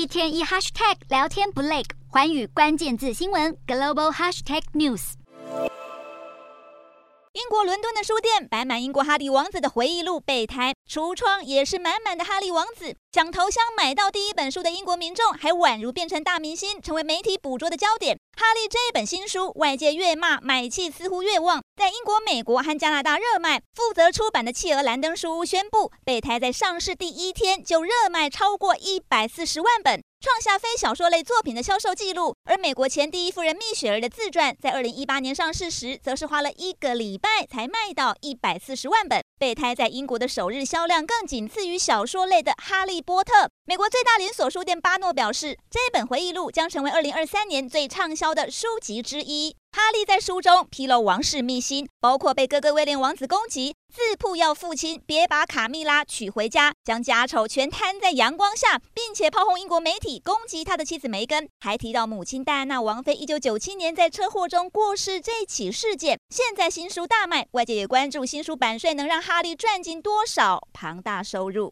一天一 hashtag 聊天不累，环宇关键字新闻 global hashtag news。英国伦敦的书店摆满英国哈利王子的回忆录备胎，橱窗也是满满的哈利王子。想投降买到第一本书的英国民众，还宛如变成大明星，成为媒体捕捉的焦点。哈利这本新书，外界越骂买气似乎越旺，在英国、美国和加拿大热卖。负责出版的企鹅兰登书屋宣布，备胎在上市第一天就热卖超过一百四十万本。创下非小说类作品的销售记录，而美国前第一夫人蜜雪儿的自传在二零一八年上市时，则是花了一个礼拜才卖到一百四十万本。备胎在英国的首日销量更仅次于小说类的《哈利波特》。美国最大连锁书店巴诺表示，这本回忆录将成为二零二三年最畅销的书籍之一。哈利在书中披露王室秘辛，包括被哥哥威廉王子攻击，自曝要父亲别把卡蜜拉娶回家，将家丑全摊在阳光下，并且炮轰英国媒体，攻击他的妻子梅根，还提到母亲戴安娜王妃一九九七年在车祸中过世这起事件。现在新书大卖，外界也关注新书版税能让哈利赚进多少庞大收入。